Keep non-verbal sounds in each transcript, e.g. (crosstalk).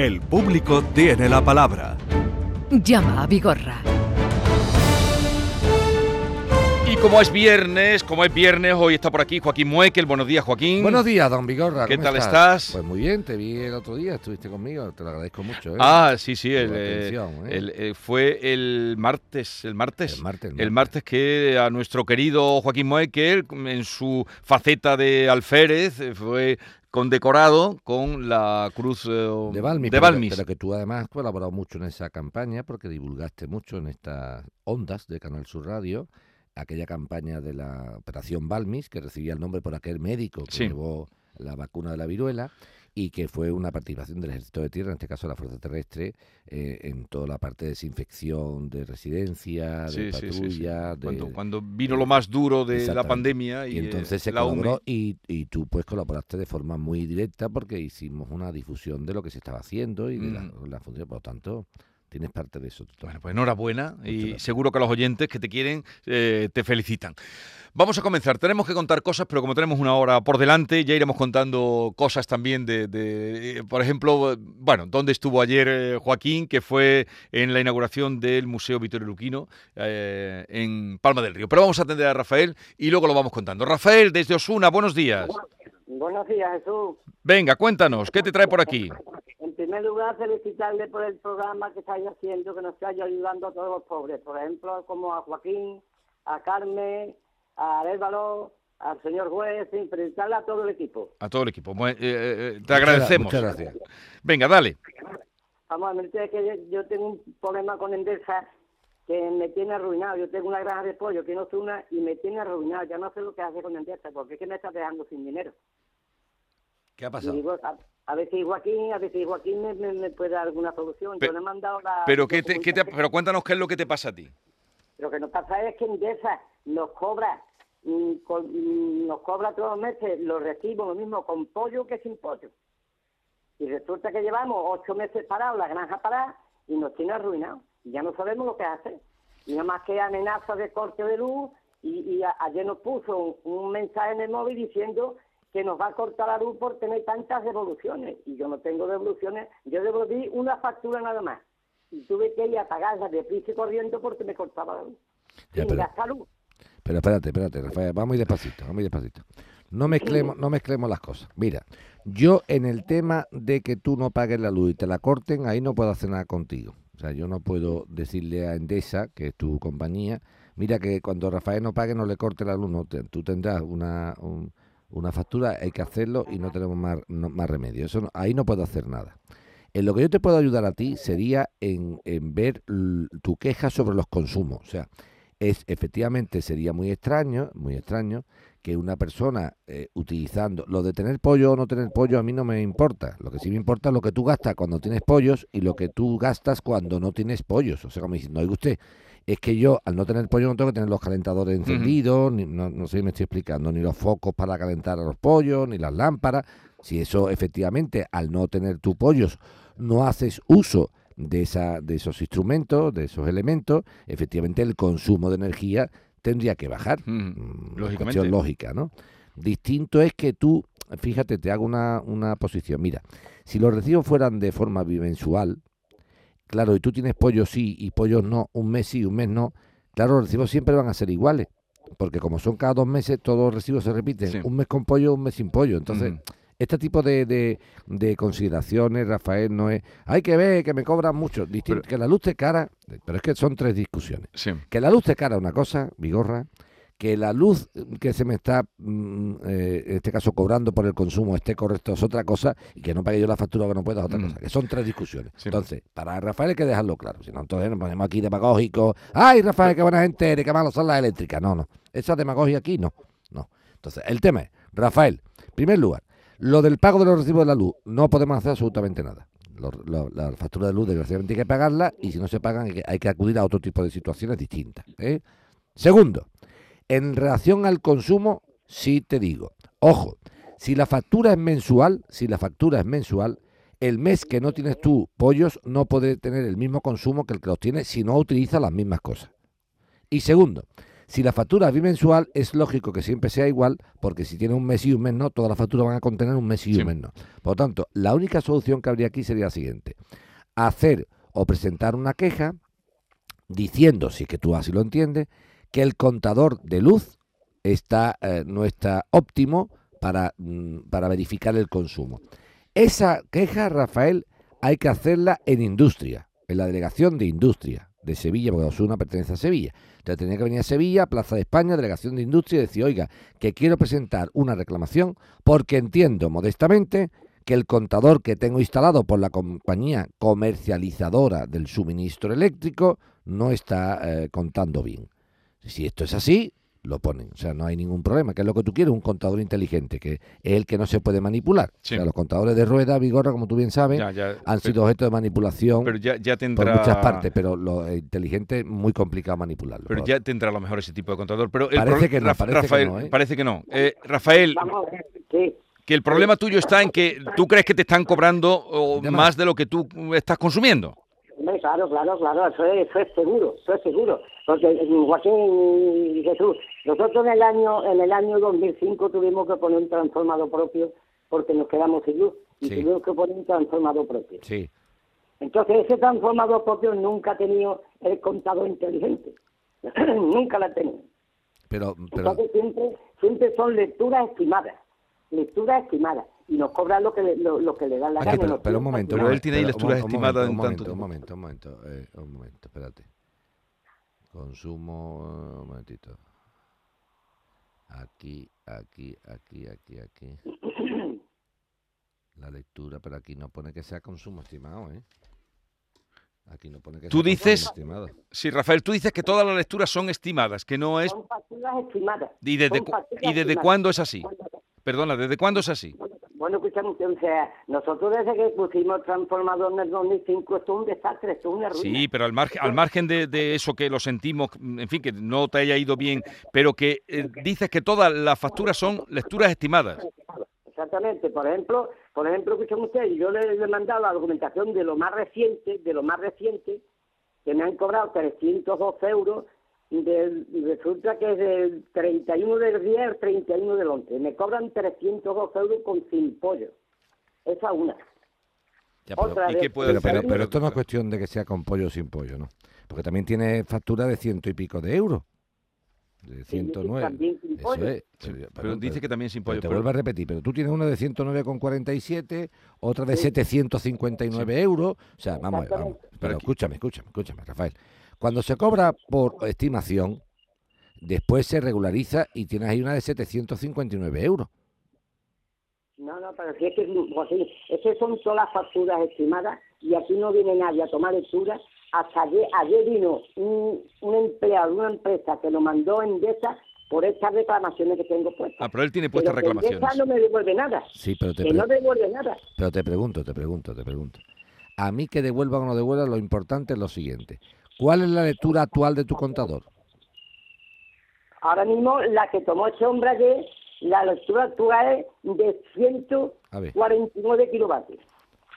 El público tiene la palabra. Llama a Vigorra. Y como es viernes, como es viernes, hoy está por aquí Joaquín Muekel. Buenos días, Joaquín. Buenos días, don Vigorra. ¿Qué ¿cómo tal estás? Pues muy bien, te vi el otro día, estuviste conmigo, te lo agradezco mucho. ¿eh? Ah, sí, sí, el, eh, atención, ¿eh? el, fue el martes, el martes, El martes, el el martes que a nuestro querido Joaquín Moekel, en su faceta de alférez, fue condecorado con la cruz eh, de Balmis, de pero, que tú además has colaborado mucho en esa campaña porque divulgaste mucho en estas ondas de Canal Sur Radio aquella campaña de la Operación Balmis que recibía el nombre por aquel médico que Sí. llevó la vacuna de la viruela y que fue una participación del Ejército de Tierra, en este caso la Fuerza Terrestre, eh, en toda la parte de desinfección de residencia, de sí, sí, sí. patrulla, de- Cuando, cuando vino lo más duro de la pandemia y, Y entonces eh, se la colaboró y, y tú pues colaboraste de forma muy directa porque hicimos una difusión de lo que se estaba haciendo y de la, Mm. la función. Por lo tanto, tienes parte de eso. tú Bueno, pues enhorabuena y gracias. seguro que los oyentes que te quieren eh, te felicitan. Vamos a comenzar. Tenemos que contar cosas, pero como tenemos una hora por delante, ya iremos contando cosas también de, de, eh, por ejemplo, bueno, dónde estuvo ayer eh, Joaquín, que fue en la inauguración del Museo Vittorio Luquino eh, en Palma del Río. Pero vamos a atender a Rafael y luego lo vamos contando. Rafael, desde Osuna, buenos días. Buenos días, Jesús. Venga, cuéntanos, ¿qué te trae por aquí? En primer lugar, felicitarle por el programa que estáis haciendo, que nos está ayudando a todos los pobres. Por ejemplo, como a Joaquín, a Carmen, a Arévalo, al señor juez, fin, felicitarle a todo el equipo. A todo el equipo. Bueno, eh, eh, te agradecemos. Muchas gracias. Venga, dale. Vamos a ver, es que yo, yo tengo un problema con Endesa que me tiene arruinado. Yo tengo una granja de pollo que no es una y me tiene arruinado. Ya no sé lo que hace con Endesa, porque es que me está dejando sin dinero. ¿Qué ha pasado? digo, a, a ver si Joaquín, a ver si Joaquín me, me- me puede dar alguna solución. Yo le he mandado la... Pero, ¿qué te- qué te- documentación. pero cuéntanos qué es lo que te pasa a ti. Lo que nos pasa es que Endesa nos cobra, mm, con- mm, nos cobra todos los meses los recibos, lo mismo con pollo que sin pollo. Y resulta que llevamos ocho meses parados, la granja parada, y nos tiene arruinados. Y ya no sabemos lo que hacer. Y nada más que amenazas de corte de luz, y, y a- ayer nos puso un, un mensaje en el móvil diciendo que nos va a cortar la luz por tener tantas devoluciones. Y yo no tengo devoluciones, yo devolví una factura nada más. Y tuve que ir a pagarla de prisa y corriendo porque me cortaba la luz. Ya, pero- gastar luz. Pero espérate, espérate, Rafael, vamos muy despacito, vamos muy despacito. No mezclemos, no mezclemos las cosas. Mira, yo en el tema de que tú no pagues la luz y te la corten, ahí no puedo hacer nada contigo. O sea, yo no puedo decirle a Endesa, que es tu compañía, mira que cuando Rafael no pague no le corte la luz, no, te- tú tendrás una, un- una factura, hay que hacerlo y no tenemos más, más remedio. Eso no- ahí no puedo hacer nada. En lo que yo te puedo ayudar a ti sería en, en ver tu queja sobre los consumos. O sea, es efectivamente sería muy extraño, muy extraño que una persona eh, utilizando lo de tener pollo o no tener pollo a mí no me importa. Lo que sí me importa es lo que tú gastas cuando tienes pollos y lo que tú gastas cuando no tienes pollos. O sea, como diciendo, oiga usted, es que yo al no tener pollo no tengo que tener los calentadores encendidos, ni, no, no sé si me estoy explicando, ni los focos para calentar a los pollos, ni las lámparas. Si eso efectivamente al no tener tus pollos no haces uso de, esa, de esos instrumentos, de esos elementos, efectivamente el consumo de energía tendría que bajar. Mm, lógicamente. cuestión lógica, ¿no? Distinto es que tú, fíjate, te hago una, una posición. Mira, si los recibos fueran de forma bimensual, claro, y tú tienes pollos sí y pollos no, un mes sí, un mes no, claro, los recibos siempre van a ser iguales. Porque como son cada dos meses, todos los recibos se repiten. Sí. Un mes con pollo, un mes sin pollo. Entonces, este tipo de, de- de consideraciones, Rafael, no es... Hay que ver que me cobran mucho. Distinto, Pero- que la luz te cara... Pero es que son tres discusiones. Sí. Que la luz te cara una cosa, Vigorra, que la luz que se me está, mm, eh, en este caso, cobrando por el consumo esté correcto es otra cosa, y que no pague yo la factura que no pueda es otra Mm. cosa, que son tres discusiones. Sí. Entonces, para Rafael hay que dejarlo claro, si no, entonces nos ponemos aquí demagógicos, ¡ay, Rafael, qué buena gente eres, qué malos son las eléctricas! No, no, esa demagogia aquí no, no. Entonces, el tema es, Rafael, en primer lugar, lo del pago de los recibos de la luz, no podemos hacer absolutamente nada. Lo- lo- la factura de luz, desgraciadamente, hay que pagarla y si no se pagan, hay que, hay que acudir a otro tipo de situaciones distintas. ¿eh? Segundo, en relación al consumo, sí te digo, ojo, si la factura es mensual, si la factura es mensual, el mes que no tienes tú pollos no puede tener el mismo consumo que el que los tiene si no utiliza las mismas cosas. Y segundo, Si la factura es bimensual, es lógico que siempre sea igual, porque si tiene un mes y un mes no, todas las facturas van a contener un mes y Sí. un mes no. Por lo tanto, la única solución que habría aquí sería la siguiente. Hacer o presentar una queja diciendo, si es que tú así lo entiendes, que el contador de luz está, eh, no está óptimo para, mm, para verificar el consumo. Esa queja, Rafael, hay que hacerla en industria, en la delegación de industria de Sevilla, porque Osuna pertenece a Sevilla. Entonces tenía que venir a Sevilla, Plaza de España, delegación de industria, y decir, oiga, que quiero presentar una reclamación porque entiendo modestamente que el contador que tengo instalado por la compañía comercializadora del suministro eléctrico no está eh, contando bien. Si esto es así, lo ponen. O sea, no hay ningún problema. que es lo que tú quieres? Un contador inteligente, que es el que no se puede manipular. Sí. O sea, los contadores de rueda, Vigorra, como tú bien sabes, Ya, ya, han pero- sido objeto de manipulación Pero ya, ya por tendrá. muchas partes, pero lo inteligente es muy complicado manipularlo. Pero Por- ya tendrá a lo mejor ese tipo de contador. Pero el Parece que no, parece que Rafael, no, ¿eh? parece que no. Eh, Rafael, sí. que el problema tuyo está en que tú crees que te están cobrando más. de lo que tú estás consumiendo. Claro, claro, claro, eso es, eso es seguro, eso es seguro. Porque mm, Joaquín y Jesús, nosotros en el año en el año 2005 tuvimos que poner un transformador propio porque nos quedamos sin luz y Sí. tuvimos que poner un transformador propio. Sí, Entonces ese transformador propio nunca ha tenido el contador inteligente, (clears throat) nunca lo ha tenido. pero, pero Entonces siempre, siempre son lecturas estimadas, lecturas estimadas y nos cobran lo que le, lo, lo que le da la Ah, gana. pero, un momento. Pero un él momento, tiene ahí lecturas un estimadas un en momento, tanto Un tiempo. momento, un momento, eh, un momento, espérate. Consumo, eh, un momentito. Aquí, aquí, aquí, aquí, aquí. (coughs) La lectura, pero aquí no pone que sea consumo estimado, ¿eh? Aquí no pone que Tú sea dices- consumo estimado. Sí, Rafael, tú dices que todas las lecturas son estimadas, que no es... Son facturas estimadas. ¿Y desde, cu- ¿y desde estimadas. cuándo es así? Perdona, ¿desde cuándo es así? Bueno, escuchamos, o sea, nosotros desde que pusimos transformador en el 2005, esto es un desastre, esto es una ruina. Sí, pero al margen, al margen de, de eso que lo sentimos, en fin, que no te haya ido bien, pero que eh, dices que todas las facturas son lecturas estimadas. Exactamente, por ejemplo, por ejemplo, escuchen ustedes, yo le, le he mandado la documentación de lo más reciente, de lo más reciente, que me han cobrado 312 euros, del, y resulta que es del 31 del 10 al 31 del 11. Me cobran 312 euros con sin pollo. Esa una. Ya, pero, Otra ¿y vez. qué puede pero, hacer? pero, pero esto no es cuestión de que sea con pollo o sin pollo, ¿no? Porque también tiene factura de ciento y pico de euros. De 109. también sin Eso es. Sí, Pero- pero dice que también sin pollo. Te vuelvo a repetir, pero tú tienes una de 109,47, otra de 759 euros. O sea, vamos, a ver, vamos. Pero escúchame, escúchame, escúchame, Rafael. Cuando se cobra por estimación, después se regulariza y tienes ahí una de 759 euros. No, no, pero si es que, Joaquín, es que son todas las facturas estimadas y aquí no viene nadie a tomar lectura. Hasta ayer, ayer vino un, un empleado de una empresa que lo mandó en Endesa por estas reclamaciones que tengo puestas. Ah, pero él tiene puestas que Endesa reclamaciones. no me devuelve nada, Sí, pero te, que no devuelve nada. pero te pregunto, te pregunto, te pregunto. A mí que devuelva o no devuelva, lo importante es lo siguiente. ¿Cuál es la lectura actual de tu contador? Ahora mismo la que tomó ese hombre ayer, la lectura actual es de A ver. 149 kilovatios.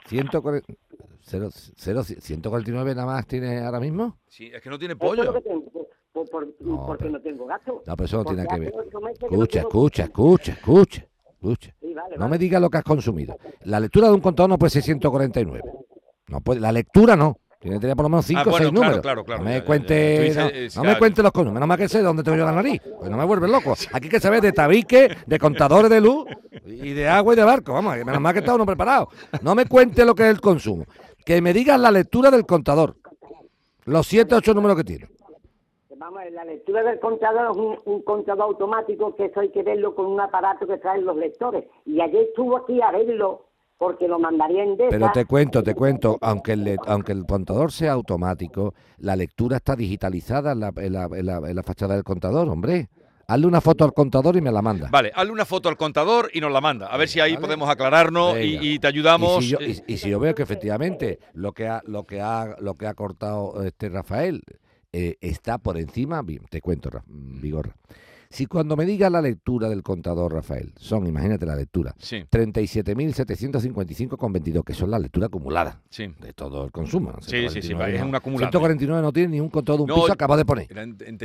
140 cero- cero- 149 nada más tiene ahora mismo? Sí, es que no tiene es pollo. que tengo, por- por- No, porque pero- no tengo gasto. No, pero eso no Porque tiene que ver. que no Escucha, escucha, escucha, escucha, escucha. Sí, vale, No vale. me digas lo que has consumido. La lectura de un contador no puede ser 149. No puede, la lectura no. Tiene que tener por lo menos 5 Ah, o bueno, 6 claro, números. claro, claro, no me ya, cuente, ya. Tú dices, no, eh, no me cuente los números. Menos mal que sé de dónde tengo yo la nariz. Pues no me vuelves loco. (laughs) Aquí hay que saber de tabique, de contadores de luz y de agua y de barco. Vamos, menos mal que está uno preparado. No me cuente lo que es el consumo. Que me digas la lectura del contador. Los 7 8 números que tiene. Vamos, la lectura del contador es un, un contador automático que eso hay que verlo con un aparato que traen los lectores. Y ayer estuvo aquí a verlo porque lo mandaría en Pero te cuento, te cuento, aunque el, aunque el contador sea automático, la lectura está digitalizada en la, en la- en la- en la fachada del contador, hombre. Hazle una foto al contador y me la manda. Vale, hazle una foto al contador y nos la manda. A ver si ahí Vale. podemos aclararnos y, te ayudamos. Y si, yo, y- y si yo veo que efectivamente lo que ha, lo que ha, lo que ha cortado este Rafael eh, está por encima, te cuento, Ra- Vigorra. Si cuando me diga la lectura del contador, Rafael, son, imagínate la lectura, Sí, 37.755,22, que son la lectura acumulada sí. de todo el consumo. ¿no? Sí, sí, sí, 149 es un acumulado. 149 no tiene ni un contador de un No, piso acabado de poner.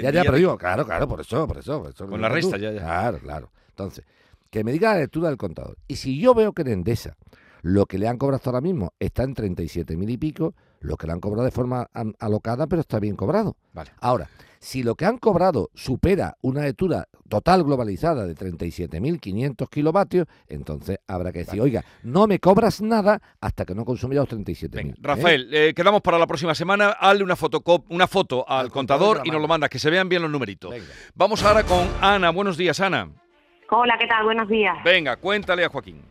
Ya, ya, pero digo, claro, claro, por eso, por eso. por eso Con la tú. resta, ya, ya. Claro, claro. Entonces, que me diga la lectura del contador. Y si yo veo que en Endesa lo que le han cobrado hasta ahora mismo está en 37.000 y pico, lo que le han cobrado de forma alocada, pero está bien cobrado. Vale. Ahora, si lo que han cobrado supera una lectura total globalizada de 37.500 kilovatios, entonces habrá que decir, oiga, no me cobras nada hasta que no consumí los 37.000. Venga, ¿eh? Rafael, eh, quedamos para la próxima semana. Hazle una, fotocop una foto al, Al contador contador y nos lo manda. mandas, que se vean bien los numeritos. Venga. Vamos ahora con Ana. Buenos días, Ana. Hola, ¿qué tal? Buenos días. Venga, cuéntale a Joaquín.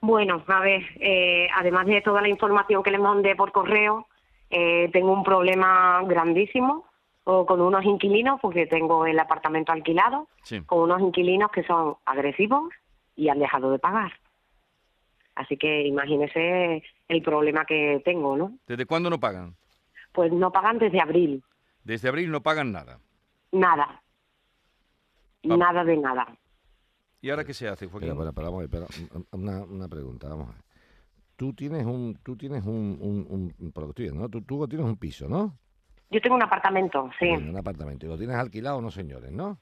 Bueno, a ver, eh, además de toda la información que le mandé por correo, eh, tengo un problema grandísimo o con unos inquilinos, porque tengo el apartamento alquilado, Sí. con unos inquilinos que son agresivos y han dejado de pagar. Así que imagínese el problema que tengo, ¿no? ¿Desde cuándo no pagan? Pues no pagan desde abril, Desde abril no pagan nada. nada. Va- Nada de nada. ¿Y ahora qué se hace, Joaquín? Espera, espera, espera, vamos a ver, espera, una, una pregunta, vamos a ver. Tú tienes un, tú tienes un, un, un- un- viendo, ¿no? Tú, tú tienes un piso, ¿no? Yo tengo un apartamento, sí. Bien, un apartamento. Y lo tienes alquilado, no señores, ¿no?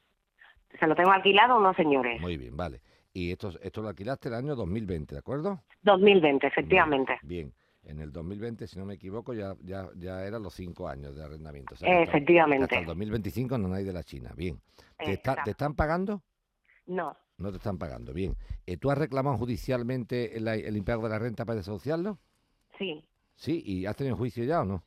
Se lo tengo alquilado, no señores. Muy bien, vale. Y esto, esto lo alquilaste el año 2020, ¿de acuerdo? 2020, efectivamente. Bien. En el 2020, si no me equivoco, ya, ya, ya eran los cinco años de arrendamiento. O sea, que hasta- Efectivamente. Hasta el 2025 no hay de la China. Bien. ¿Te, está-. ¿Te están pagando? No, No te están pagando. Bien. Eh, ¿Tú has reclamado judicialmente el, el impago de la renta para desahuciarlo? sí. Sí. ¿Y has tenido juicio ya o no?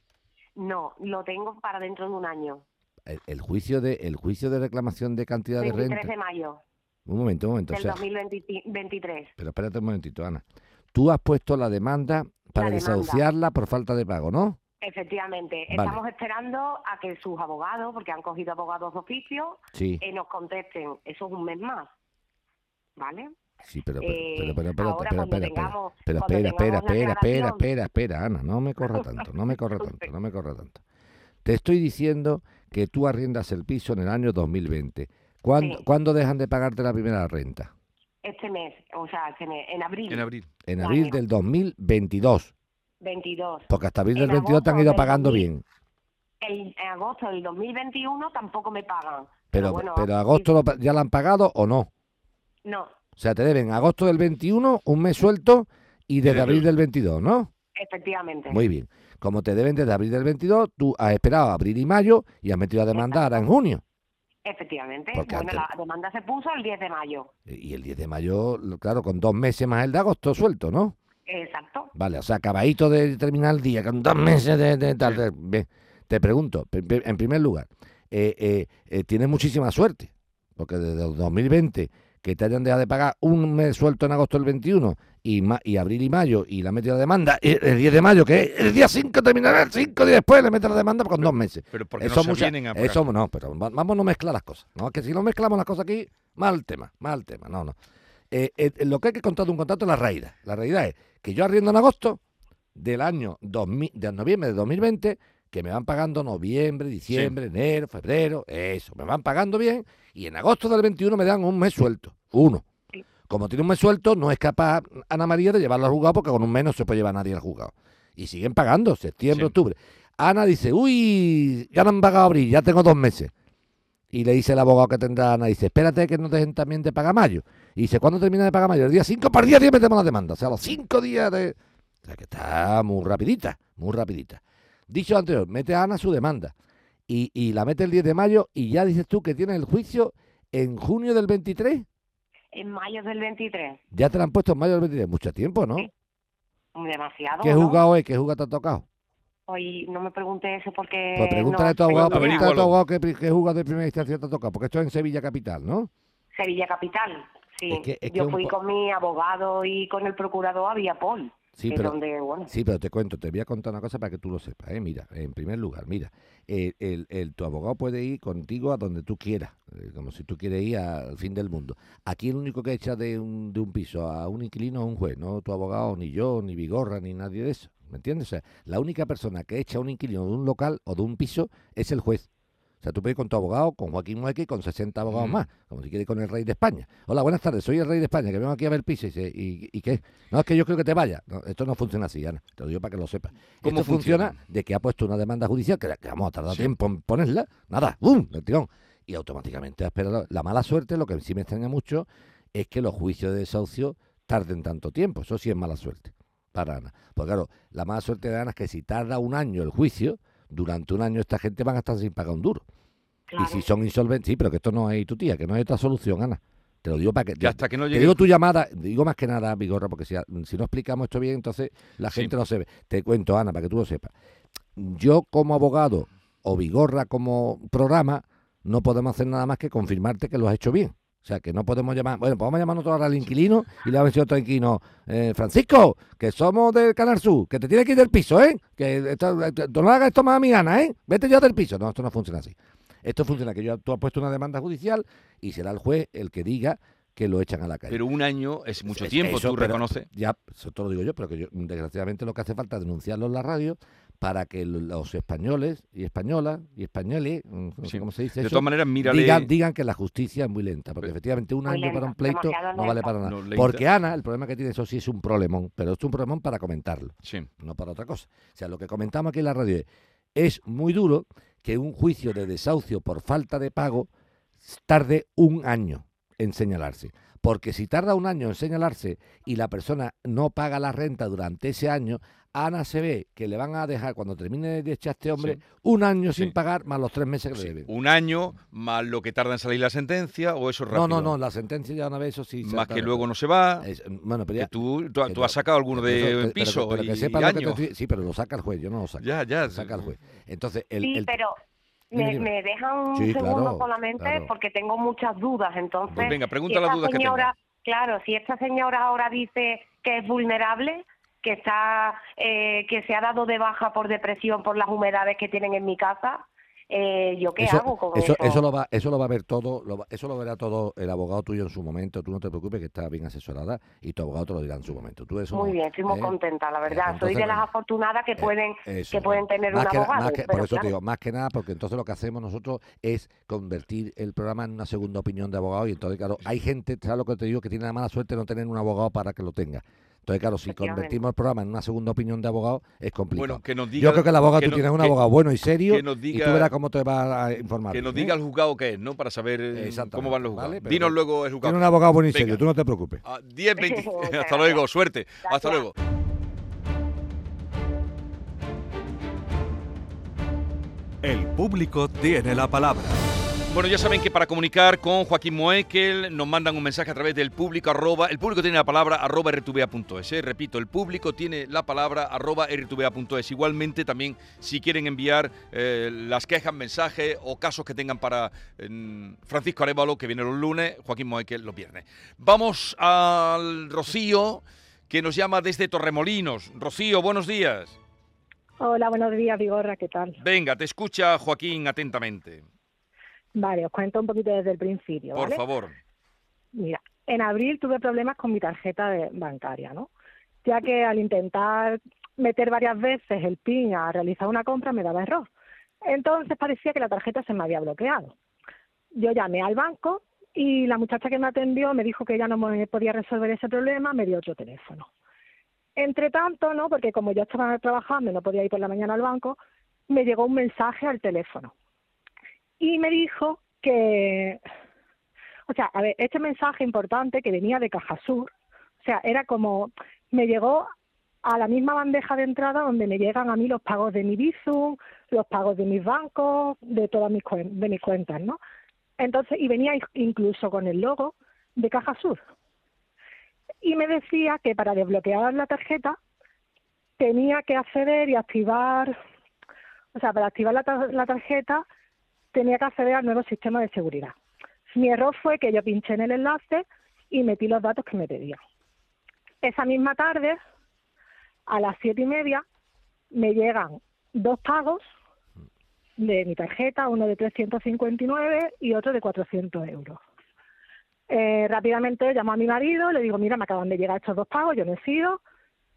No, lo tengo para dentro de un año. El, el juicio de el juicio de reclamación de cantidad de 23 renta. de mayo Un momento, un momento. O del sea, 2023. pero espérate un momentito, Ana. Tú has puesto la demanda para La demanda. desahuciarla por falta de pago, ¿no? Efectivamente, Vale. estamos esperando a que sus abogados, porque han cogido abogados de oficio, Sí. eh, nos contesten. Eso es un mes más. ¿Vale? Sí, pero, pero, Eh, pero, pero, espérate, ahora espera, espera, espera. tengamos- Pero espera, espera, espera, espera, espera, espera, Ana, no me corra (laughs) tanto, no me corra tanto, no me corra tanto. Te estoy diciendo que tú arriendas el piso en el año 2020. ¿Cuándo, Sí. ¿cuándo dejan de pagarte la primera renta? Este mes, o sea, este mes, en abril En abril. En abril año. del 2022. 22. Porque hasta abril del En 22 te han ido pagando 2000. bien. El, en agosto del 2021 tampoco me pagan. Pero, bueno, pero agosto lo ya la han pagado o no. No, O sea, te deben agosto del 21, un mes suelto, y desde abril del 22, ¿no? efectivamente. Muy bien. Como te deben desde abril del 22, tú has esperado abril y mayo y has metido a demandar ahora en junio. Efectivamente. Porque bueno, antes- la demanda se puso el 10 de mayo. Y el 10 de mayo, claro, con dos meses más el de agosto suelto, ¿no? Exacto. Vale, o sea, acabadito de terminar el día, con dos meses de, de tal. de- bien. Te pregunto, en primer lugar, eh, eh, eh, tienes muchísima suerte, porque desde el 2020 que te hayan dejado de pagar un mes suelto en agosto del 21 y, ma- y abril y mayo y la metido la demanda eh, el 10 de mayo, que es el día 5 terminará, el 5 días después le meten la demanda con dos meses. Pero porque Eso no se mucha- vienen a pagar. Eso no, pero va- vamos a no mezclar las cosas. No, que si no mezclamos las cosas aquí, mal tema, mal tema. No, no. Eh, eh, lo que hay que contar de un contrato es la realidad. La realidad es que yo arriendo en agosto del año 2000, de noviembre de 2020, que me van pagando noviembre, diciembre, enero, febrero, eso, me van pagando bien, y en agosto del 21 me dan un mes suelto, uno. Como tiene un mes suelto, no es capaz Ana María de llevarlo al juzgado porque con un mes no se puede llevar nadie al juzgado. Y siguen pagando, septiembre, Sí. octubre. Ana dice, uy, ya no han pagado abril, ya tengo dos meses. Y le dice el abogado que tendrá Ana, dice, espérate que no dejen también de pagar mayo. Y dice, ¿cuándo termina de pagar mayo? El día 5 para el día 10 metemos la demanda. O sea, los 5 días de... O sea, que está muy rapidita, muy rapidita. Dicho anterior, mete a Ana su demanda. Y, y la mete el 10 de mayo y ya dices tú que tienes el juicio en junio del 23. En mayo del 23. Ya te la han puesto en mayo del 23. Mucho tiempo, ¿no? Sí. Demasiado. ¿Qué ¿no? juzgado es? ¿Qué juzgado te ha tocado? Hoy no me pregunte eso porque. Pues pregúntale no a tu abogado, pregúntale a tu abogado qué, qué juzgado de primera instancia te ha tocado. Porque esto es en Sevilla Capital, ¿no? Sevilla Capital. Sí. Es que- es que Yo fui con mi abogado y con el procurador a Viapol. Sí, pero... donde, bueno, Sí, pero te cuento, te voy a contar una cosa para que tú lo sepas. ¿eh? Mira, en primer lugar, mira, el, el- el- tu abogado puede ir contigo a donde tú quieras, eh, como si tú quieres ir al fin del mundo. Aquí el único que echa de un, de un piso a un inquilino es un juez, no tu abogado, ni yo, ni Vigorra, ni nadie de eso. ¿Me entiendes? O sea, la única persona que echa a un inquilino de un local o de un piso es el juez. O sea, tú puedes ir con tu abogado, con Joaquín Mueque y con 60 abogados Mm. más, como si quieres con el rey de España. Hola, buenas tardes, soy el rey de España, que vengo aquí a ver el piso y, dice, ¿y, y qué? No, es que yo creo que te vaya. No, esto no funciona así, Ana, te lo digo para que lo sepas. ¿Cómo Esto funciona? funciona? de que ha puesto una demanda judicial, que, que vamos a tardar Sí. tiempo en ponerla, nada, ¡bum! del tirón. Y automáticamente ha esperado. La mala suerte, lo que sí me extraña mucho, es que los juicios de desahucio tarden tanto tiempo. Eso sí es mala suerte para Ana. Porque claro, la mala suerte de Ana es que si tarda un año el juicio, durante un año esta gente van a estar sin pagar un duro. Claro. Y si son insolventes, sí, pero que esto no es tu tía, que no hay otra solución, Ana. Te lo digo para que... Que hasta que no Te llegue. digo tu llamada, digo más que nada, Vigorra, porque si, si no explicamos esto bien, entonces la Sí. gente no se ve. Te cuento, Ana, para que tú lo sepas. Yo como abogado o Vigorra como programa, no podemos hacer nada más que confirmarte que lo has hecho bien. O sea, que no podemos llamar, bueno, podemos llamar nosotros al inquilino y le vamos a decir a otro inquilino, eh, Francisco, que somos del Canal Sur, que te tienes que ir del piso, ¿eh? Que tú no hagas esto más a mi gana, ¿eh? Vete ya del piso. No, esto no funciona así. Esto funciona que yo, tú has puesto una demanda judicial y será el juez el que diga que lo echan a la calle. Pero un año es mucho Es- tiempo, eso, tú reconoces. Ya, eso te lo digo yo, pero que yo, desgraciadamente lo que hace falta es denunciarlo en la radio para que lo- los españoles y españolas y españoles, mm, no sé Sí. cómo se dice De eso, todas maneras, mírale. digan, digan que la justicia es muy lenta, porque efectivamente un Muy año para un pleito no vale para nada. No, porque Ana, el problema que tiene eso sí es un problemón, pero es un problemón para comentarlo Sí. no para otra cosa. O sea, lo que comentamos aquí en la radio es, es muy duro que un juicio de desahucio por falta de pago tarde un año en señalarse. Porque si tarda un año en señalarse y la persona no paga la renta durante ese año, Ana se ve que le van a dejar, cuando termine de echar a este hombre, Sí. un año Sí. sin pagar más los tres meses que Sí, le deben. Un año más lo que tarda en salir la sentencia o eso es No, rápido. no, no, la sentencia ya una vez eso sí. se Más que tarda. luego no se va. Es- bueno, pero que ya, tú, tú, que tú no- has sacado alguno de eso- pero- piso pero que y años. estoy- Sí, pero lo saca el juez, yo no lo saco. Ya, ya. Lo saca el juez. Entonces, el, sí, el- pero me, me dejan un Sí, segundo claro, solamente claro. porque tengo muchas dudas. Entonces, Pues venga, si las que. Claro, si esta señora ahora dice que es vulnerable, que está, eh, que se ha dado de baja por depresión por las humedades que tienen en mi casa, eh, ¿yo qué eso, hago con eso, eso? eso lo va, eso lo va a ver todo, lo va- eso lo verá todo el abogado tuyo en su momento. Tú no te preocupes que está bien asesorada y tu abogado te lo dirá en su momento. Tú eso Muy bien, estoy muy ¿eh? contenta, la verdad. Entonces, Soy de las bueno, afortunadas que eh, pueden que pueden tener más un abogado. más que- por eso te claro, digo, más que nada, porque entonces lo que hacemos nosotros es convertir el programa en una segunda opinión de abogado y entonces, claro, hay gente, ¿sabes lo que te digo? Que tiene la mala suerte de no tener un abogado para que lo tenga. Entonces, claro, si convertimos el programa en una segunda opinión de abogado, es complicado. Bueno, que nos diga. Yo creo que el abogado, que tú no- tienes un que- abogado bueno y serio que nos y tú verás cómo te va a informar. Que nos bien, diga ¿eh? el juzgado qué es, ¿no? Para saber eh, cómo van los juzgados. Dinos luego el juzgado. Tiene un abogado bueno y Venga. serio, tú no te preocupes. Ah, 10, 20. Muchas Hasta luego, gracias. suerte. Hasta luego. El público tiene la palabra. Bueno, ya saben que para comunicar con Joaquín Moekel nos mandan un mensaje a través del público arroba, el público tiene la palabra arroba rtva.es, eh. repito, el público tiene la palabra arroba rtva.es. Igualmente también si quieren enviar eh, las quejas, mensajes o casos que tengan para eh, Francisco Arevalo, que viene los lunes, Joaquín Moekel los viernes. Vamos al Rocío, que nos llama desde Torremolinos. Rocío, buenos días. Hola, buenos días, Vigorra, ¿qué tal? Venga, te escucha Joaquín atentamente. Vale, os cuento un poquito desde el principio, Por favor. Mira, en abril tuve problemas con mi tarjeta de- bancaria, ¿no? Ya que al intentar meter varias veces el PIN a realizar una compra me daba error. Entonces parecía que la tarjeta se me había bloqueado. Yo llamé al banco y la muchacha que me atendió me dijo que ella no me podía resolver ese problema, me dio otro teléfono. Entre tanto, ¿no? Porque como yo estaba trabajando y no podía ir por la mañana al banco, me llegó un mensaje al teléfono. Y me dijo que, o sea, a ver, este mensaje importante que venía de Cajasur, o sea, era como, me llegó a la misma bandeja de entrada donde me llegan a mí los pagos de mi Bizum, los pagos de mis bancos, de todas mis, cuen- de mis cuentas, ¿no? Entonces, y venía in- incluso con el logo de Cajasur. Y me decía que para desbloquear la tarjeta tenía que acceder y activar, o sea, para activar la, la tarjeta tenía que acceder al nuevo sistema de seguridad. Mi error fue que yo pinché en el enlace y metí los datos que me pedía. Esa misma tarde, a las siete y media, me llegan dos pagos de mi tarjeta, uno de 359 y otro de 400 euros. Eh, rápidamente llamo a mi marido, le digo, mira, me acaban de llegar estos dos pagos, yo no he.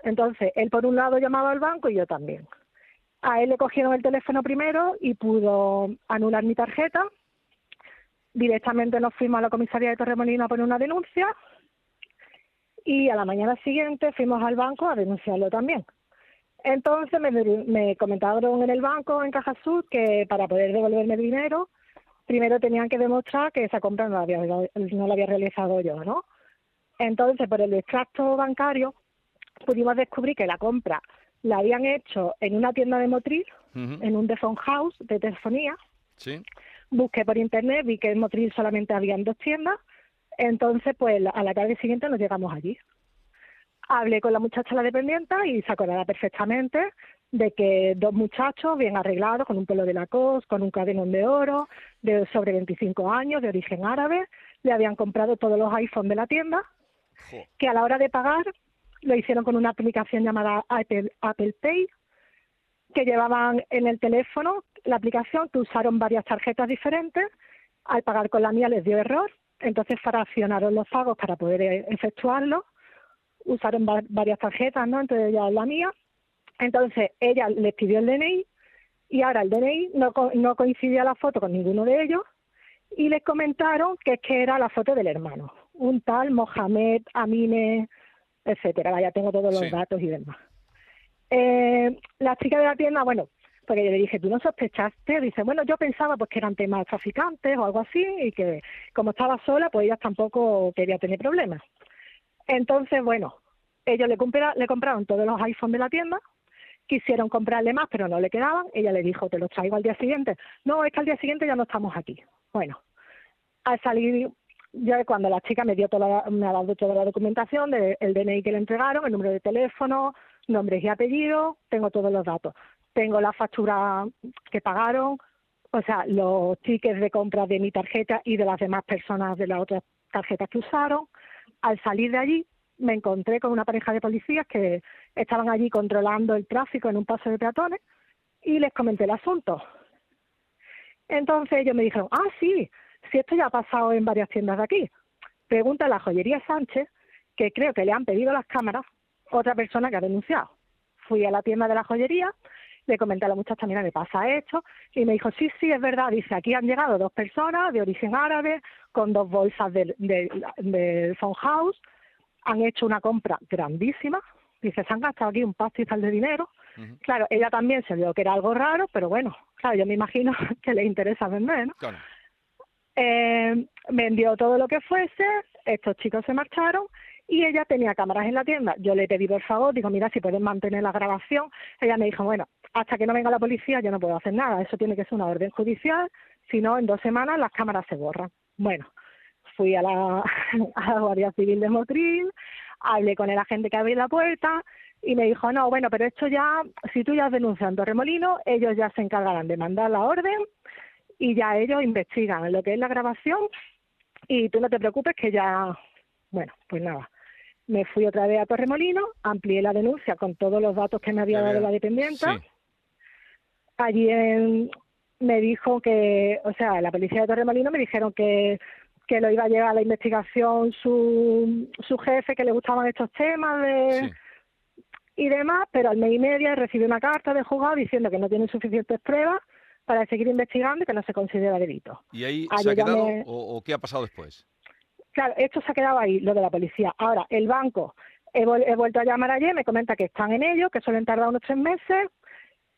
Entonces, él por un lado llamaba al banco y yo también. A él le cogieron el teléfono primero y pudo anular mi tarjeta. Directamente nos fuimos a la comisaría de Torremolino a poner una denuncia y a la mañana siguiente fuimos al banco a denunciarlo también. Entonces me, me comentaron en el banco, en Caja Sur, que para poder devolverme dinero, primero tenían que demostrar que esa compra no no la había realizado yo, ¿no? Entonces, por el extracto bancario, pudimos descubrir que la compra la habían hecho en una tienda de Motril, en un phone house de telefonía. Sí. Busqué por internet, vi que en Motril solamente habían dos tiendas. Entonces, pues a la tarde siguiente nos llegamos allí. Hablé con la muchacha, la dependiente, y se acordaba perfectamente de que dos muchachos bien arreglados, con un pelo de Lacoste, con un cadenón de oro, de sobre 25 años, de origen árabe, le habían comprado todos los iPhones de la tienda, que a la hora de pagar lo hicieron con una aplicación llamada Apple, Apple Pay, que llevaban en el teléfono la aplicación, que usaron varias tarjetas diferentes. Al pagar con la mía les dio error, entonces fraccionaron los pagos para poder eh, efectuarlo. Usaron va- varias tarjetas, ¿no? Entonces ya la mía. Entonces ella les pidió el DNI y ahora el DNI no, no coincidía la foto con ninguno de ellos y les comentaron que es que era la foto del hermano, un tal Mohamed Amine, etcétera. Ya tengo todos los Sí. datos y demás. Eh, la chica de la tienda, bueno, porque yo le dije, ¿tú no sospechaste? Dice, bueno, yo pensaba pues que eran temas traficantes o algo así y que como estaba sola, pues ella tampoco quería tener problemas. Entonces, bueno, ellos le, compra- le compraron todos los iPhones de la tienda, quisieron comprarle más, pero no le quedaban. Ella le dijo, te los traigo al día siguiente. No, es que al día siguiente ya no estamos aquí. Bueno, al salir, ya cuando la chica me dio toda la- me ha dado toda la documentación del DNI que le entregaron, el número de teléfono, nombres y apellidos, tengo todos los datos. Tengo la factura que pagaron, o sea, los tickets de compra de mi tarjeta y de las demás personas de las otras tarjetas que usaron. Al salir de allí, me encontré con una pareja de policías que estaban allí controlando el tráfico en un paso de peatones y les comenté el asunto. Entonces ellos me dijeron, ah, sí, si esto ya ha pasado en varias tiendas de aquí. Pregunta a la joyería Sánchez, que creo que le han pedido las cámaras, otra persona que ha denunciado. Fui a la tienda de la joyería, le comenté a la muchacha, mira, me pasa esto, y me dijo, sí, sí, es verdad, dice, aquí han llegado dos personas de origen árabe, con dos bolsas del de, del phone house, han hecho una compra grandísima, dice, se han gastado aquí un pastizal de dinero. Claro, ella también se vio que era algo raro, pero bueno, claro, yo me imagino (laughs) que le interesa vender, ¿no? Claro. Eh, vendió todo lo que fuese, estos chicos se marcharon y ella tenía cámaras en la tienda. Yo le pedí por favor, digo, mira, si pueden mantener la grabación. Ella me dijo, bueno, hasta que no venga la policía yo no puedo hacer nada, eso tiene que ser una orden judicial, si no, en dos semanas las cámaras se borran. Bueno, fui a la, (laughs) Guardia Civil de Motril, hablé con el agente que abrió la puerta y me dijo, no, bueno, pero esto ya, si tú ya has denunciado en Torremolino, ellos ya se encargarán de mandar la orden y ya ellos investigan lo que es la grabación y tú no te preocupes que ya, bueno, pues nada. Me fui otra vez a Torremolino, amplié la denuncia con todos los datos que me había dado la dependienta. Sí. Allí en- me dijo que, o sea, la policía de Torremolino me dijeron que, que lo iba a llevar a la investigación su, su jefe, que le gustaban estos temas de, Sí. y demás, pero al mes y media recibí una carta de juzgado diciendo que no tienen suficientes pruebas para seguir investigando y que no se considera delito. ¿Y ahí Ah, se ha quedado me- o, o qué ha pasado después? Claro, esto se ha quedado ahí, lo de la policía. Ahora, el banco, he, vuelto a llamar ayer, me comenta que están en ello, que suelen tardar unos tres meses,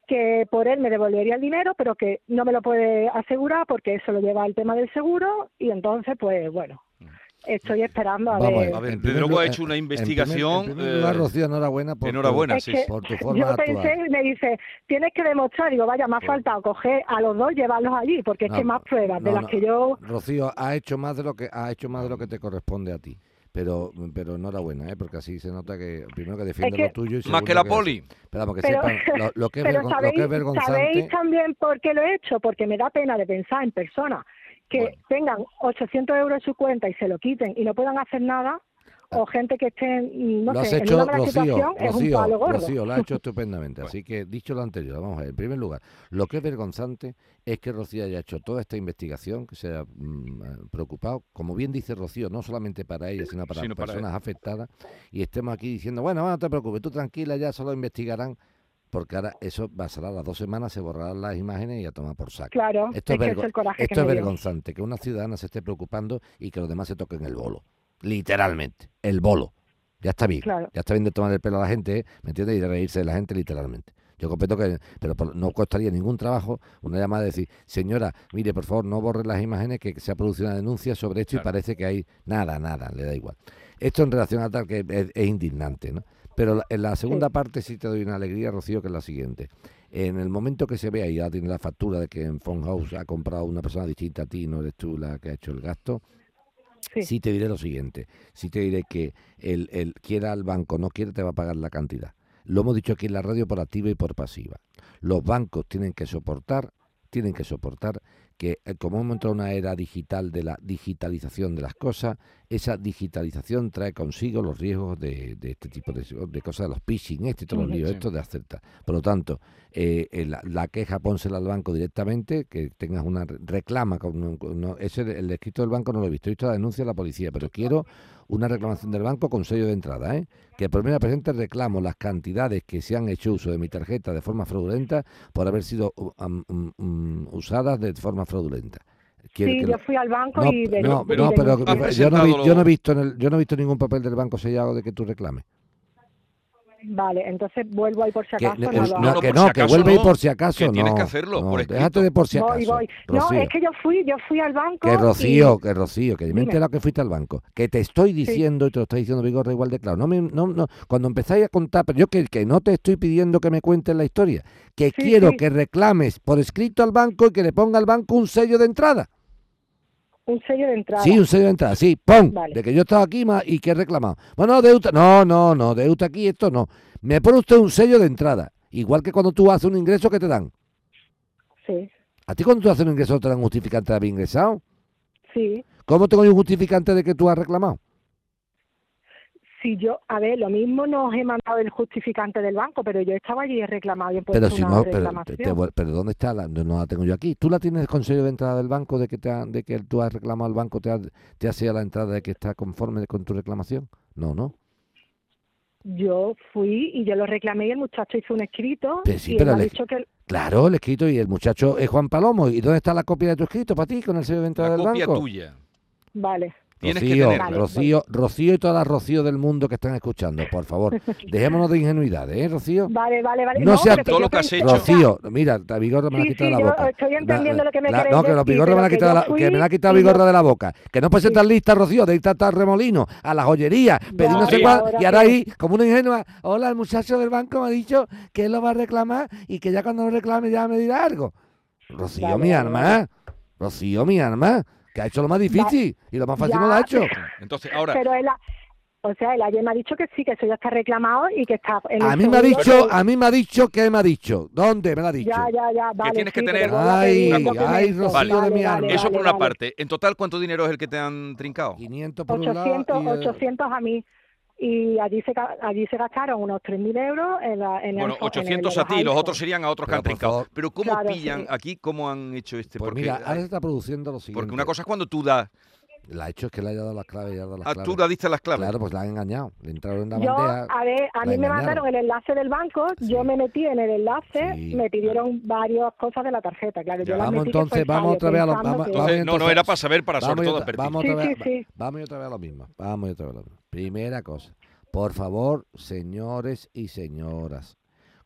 que por él me devolvería el dinero, pero que no me lo puede asegurar porque eso lo lleva el tema del seguro y entonces, pues bueno, estoy esperando a Vamos ver. A ver, luego ha hecho una en primer- investigación, En primer, lugar, eh, Rocío, enhorabuena por, enhorabuena, tu, sí, por tu forma yo pensé, me dice, tienes que demostrar, digo, vaya, me ha faltado coger a los dos, llevarlos allí, porque es que más pruebas de las no. que yo Rocío ha hecho más de lo que ha hecho más de lo que te corresponde a ti. Pero, pero enhorabuena, ¿eh? porque así se nota que primero que defiende que- lo tuyo y Más que la poli. Esperamos que Pero- sepan lo, lo que es (laughs) Pero lo sabéis, que es vergonzante. sabéis también por qué lo he hecho, porque me da pena de pensar en personas que Bueno. tengan 800 euros en su cuenta y se lo quiten y no puedan hacer nada, o gente que esté, no lo has sé, en hecho, una mala Rocío, situación, es un Rocío, palo gordo. Rocío, lo ha hecho (laughs) estupendamente. Así que, dicho lo anterior, vamos a ver. En primer lugar, lo que es vergonzante es que Rocío haya hecho toda esta investigación, que se haya mm, eh, preocupado, como bien dice Rocío, no solamente para ella, sino para Sino para personas afectadas, y estemos aquí diciendo, bueno, bueno, no te preocupes, tú tranquila, ya solo investigarán. Porque ahora eso pasará las dos semanas, se borrarán las imágenes y a tomar por saco. Claro, Esto es es, que es esto que es vergonzante, que una ciudadana se esté preocupando y que los demás se toquen el bolo. Literalmente, el bolo. Ya está bien, Claro. ya está bien de tomar el pelo a la gente, ¿eh? ¿me entiendes? Y de reírse de la gente literalmente. Yo completo que, pero no costaría ningún trabajo una llamada de decir, señora, mire, por favor, no borre las imágenes que se ha producido una denuncia sobre esto y parece que hay nada, nada, le da igual. Esto en relación a tal que es, es indignante, ¿no? Pero la- en la segunda parte sí te doy una alegría, Rocío, que es la siguiente. En el momento que se vea y ya tiene la factura de que en Phone House ha comprado una persona distinta a ti, no eres tú la que ha hecho el gasto, Sí. sí te diré lo siguiente. Sí te diré que el, el quiera al banco, no quiere, te va a pagar la cantidad. Lo hemos dicho aquí en la radio por activa y por pasiva. Los bancos tienen que soportar, tienen que soportar que eh, como hemos entrado en una era digital de la digitalización de las cosas, esa digitalización trae consigo los riesgos de, de este tipo de, de cosas, los phishing, este todos los líos, Sí. estos de acertar. Por lo tanto, eh, la, la queja pónsela al banco directamente, que tengas una re- reclama, con- no, ese el escrito del banco no lo he visto, he visto la denuncia de la policía, pero quiero una reclamación del banco con sello de entrada, ¿eh? que por primera presente reclamo las cantidades que se han hecho uso de mi tarjeta de forma fraudulenta por haber sido uh, am- um, um, usadas de forma fraudulenta. Quiero Sí, que yo lo- fui al banco no, y... de- no, no, pero yo no, vi- yo no he visto en el- yo no he visto ningún papel del banco sellado de que tú reclames. Vale, entonces vuelvo ahí por si acaso. no no, no, que no, si que vuelve y no, por si acaso que no. tienes que hacerlo, no, por escrito. déjate de por si acaso. voy. No, es que yo fui, yo fui al banco Que y- Rocío, que Rocío, que me he Dime. enterado que fuiste al banco. Que te estoy diciendo, y te lo está diciendo Vigorra igual de claro. No me, no, no, cuando empezáis a contar, pero yo que, que no te estoy pidiendo que me cuentes la historia, que Sí, quiero sí. que reclames por escrito al banco y que le ponga al banco un sello de entrada. Un sello de entrada. Sí, un sello de entrada, sí, ¡pum! Vale. De que yo estaba aquí ma- y que he reclamado. Bueno, de no, no, no, de aquí esto no. Me pone usted un sello de entrada. Igual que cuando tú haces un ingreso que te dan. Sí, ¿A ti cuando tú haces un ingreso te dan un justificante de haber ingresado? sí. ¿Cómo tengo yo un justificante de que tú has reclamado? Si yo, a ver, lo mismo no os he mandado el justificante del banco, pero yo estaba allí y he reclamado y he puesto Pero si una no, pero, te- te pero ¿dónde está la? No, la tengo yo aquí. ¿Tú la tienes con sello de entrada del banco de que te ha- de que tú has reclamado al banco te ha, te ha sellado la entrada de que está conforme con tu reclamación? No, no. Yo fui y yo lo reclamé y el muchacho hizo un escrito Pero sí, y él pero ha le- dicho que Claro, el escrito y el muchacho es Juan Palomo. ¿Y dónde está la copia de tu escrito para ti con el sello de entrada La del copia banco? tuya. vale. Tienes que Rocío, tenerlo. Rocío, Rocío y todas las Rocío del mundo que están escuchando, por favor, (laughs) dejémonos de ingenuidades, ¿eh, Rocío? Vale, vale, vale. No sea- pero Todo lo que has hecho- Rocío, mira, la vigorra me la ha Sí, quitado sí, la boca. estoy entendiendo lo que me la- No, que la decir, vigorra me la ha que quitado, yo de la- que me la ha quitado no- de la boca. Que no puede ser Sí. tan lista, Rocío, de ir hasta remolino, a la joyería, pedir no sé cuál, y ahora ahí, como una ingenua, hola, el muchacho del banco me ha dicho que él lo va a reclamar y que ya cuando lo reclame ya me dirá algo. Rocío, mi vale, arma, Rocío, mi arma, que ha hecho lo más difícil y lo más fácil Ya, no lo ha hecho. Entonces, ahora, Pero él, ha- o sea, él ayer me ha dicho que sí, que eso ya está reclamado y que está en el A mí me ha dicho, que- a mí me ha dicho, ¿qué me ha dicho? ¿Dónde me lo ha dicho? Ya, ya, ya, vale. tienes que sí, tener- pero voy a Ay, ay. Rocío de mi Vale, alma. vale, eso por vale, una vale. parte. En total, ¿cuánto dinero es el que te han trincado? 500 por un lado 800, y, eh, 800 a mí. Y allí se, allí se gastaron unos 3.000 euros en la en el Bueno, en 800 el- a ti, los otros serían a otros que Pero, han trincado. Pero ¿cómo Claro, pillan sí. aquí? ¿Cómo han hecho este? Pues porque, mira, ahora se está produciendo lo siguiente. porque una cosa es cuando tú das... La ha hecho es que le haya dado las claves y le ha dado las Ah, claves. tú le diste las claves. Claro, pues la han engañado. Le entraron en la Yo, bandeja. a ver, a mí me mandaron el enlace del banco, yo me metí en el enlace, Sí. me pidieron varias cosas de la tarjeta, claro, yo las Vamos metí que fue entonces, vamos otra vez a lo- Entonces, no, no, era para saber, para sobre todo advertir. vamos Sí, vamos otra vez a lo mismo. Vamos y otra vez a lo mismo. Primera cosa. Por favor, señores y señoras,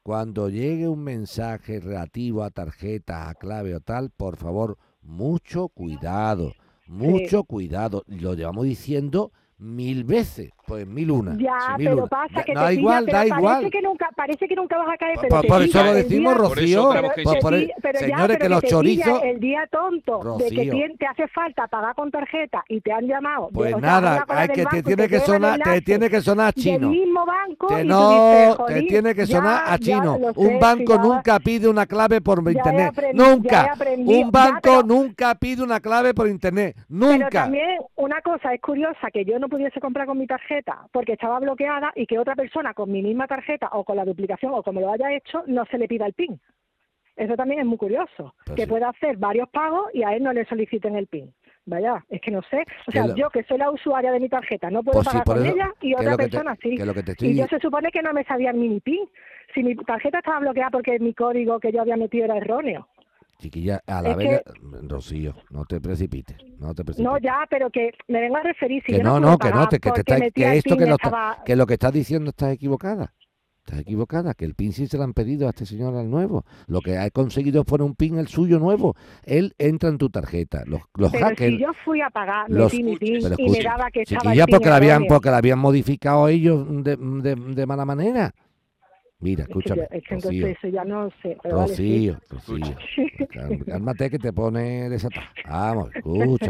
cuando llegue un mensaje relativo a tarjetas, a clave o tal, por favor, mucho cuidado. Mucho cuidado. Lo llevamos diciendo mil veces, pues mil una. Ya, sí, mil pero una. pasa que da te pilla, igual, pero da parece igual. que nunca, parece que nunca vas a caer, pero por, te por eso lo decimos, día- Por eso Rocío. tenemos que por- te por el- pi- pero ya, señores, pero que los te chorizos. el día tonto de que te hace falta pagar con tarjeta y te han llamado. Pues nada, hay del que te tiene que sonar, te tiene que sonar Del chino. mismo banco Que y tú no, te "Jolín, tiene que sonar a chino. un banco nunca pide una clave por internet. nunca. aprendido. Un banco pero- nunca pide una clave por internet. Pero Nunca. también una cosa es curiosa que yo no pudiese comprar con mi tarjeta porque estaba bloqueada y que otra persona con mi misma tarjeta o con la duplicación o como lo haya hecho no se le pida el PIN. Eso también es muy curioso, Pues que sí. pueda hacer varios pagos y a él no le soliciten el PIN. Vaya, es que no sé. O sea, lo- yo que soy la usuaria de mi tarjeta no puedo Pues sí, pagar por con eso- ella y otra te- persona sí. estoy Y yo se supone que no me sabía el mini pin. Si mi tarjeta estaba bloqueada porque mi código que yo había metido era erróneo. Chiquilla, a la Es vez, Rocío, no te precipites, no te precipites. No, ya, pero que me vengo a referir. Si que yo no, no, que no, te- que, te está- que esto que lo, está- que lo que estás diciendo estás equivocada. Estás equivocada, que el PIN sí se lo han pedido a este señor al nuevo. Lo que ha conseguido fue un PIN el suyo nuevo. Él entra en tu tarjeta. Los, los Pero hackers. si yo fui a pagar, los- metí mi PIN y me daba que estaba el PIN porque la habían, porque la habían modificado ellos de, de- de mala manera. Mira, Es que escúchame. es que Rocío, entonces eso ya no sé. Rocío, Rocío. (laughs) Cálmate que te pone desatada.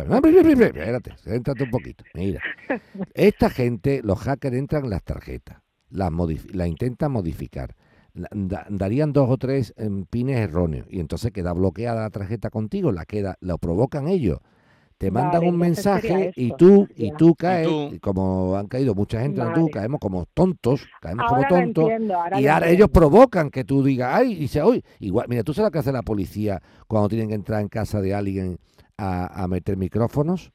Vamos, pri- (laughs) Espérate, céntrate un poquito. Mira, esta gente, los hackers entran en las tarjetas, las modif- la intentan modificar, da- darían dos o tres em, pines erróneos y entonces queda bloqueada la tarjeta contigo, la queda, lo provocan ellos. Te Vale, mandan un mensaje y tú y tú caes, tú. y como han caído mucha gente, no tú, caemos como tontos, caemos Ahora como tontos entiendo, ahora y ahora entiendo. ellos provocan que tú digas, ay, y dice, uy, igual, mira, tú sabes lo que hace la policía cuando tienen que entrar en casa de alguien a, a meter micrófonos.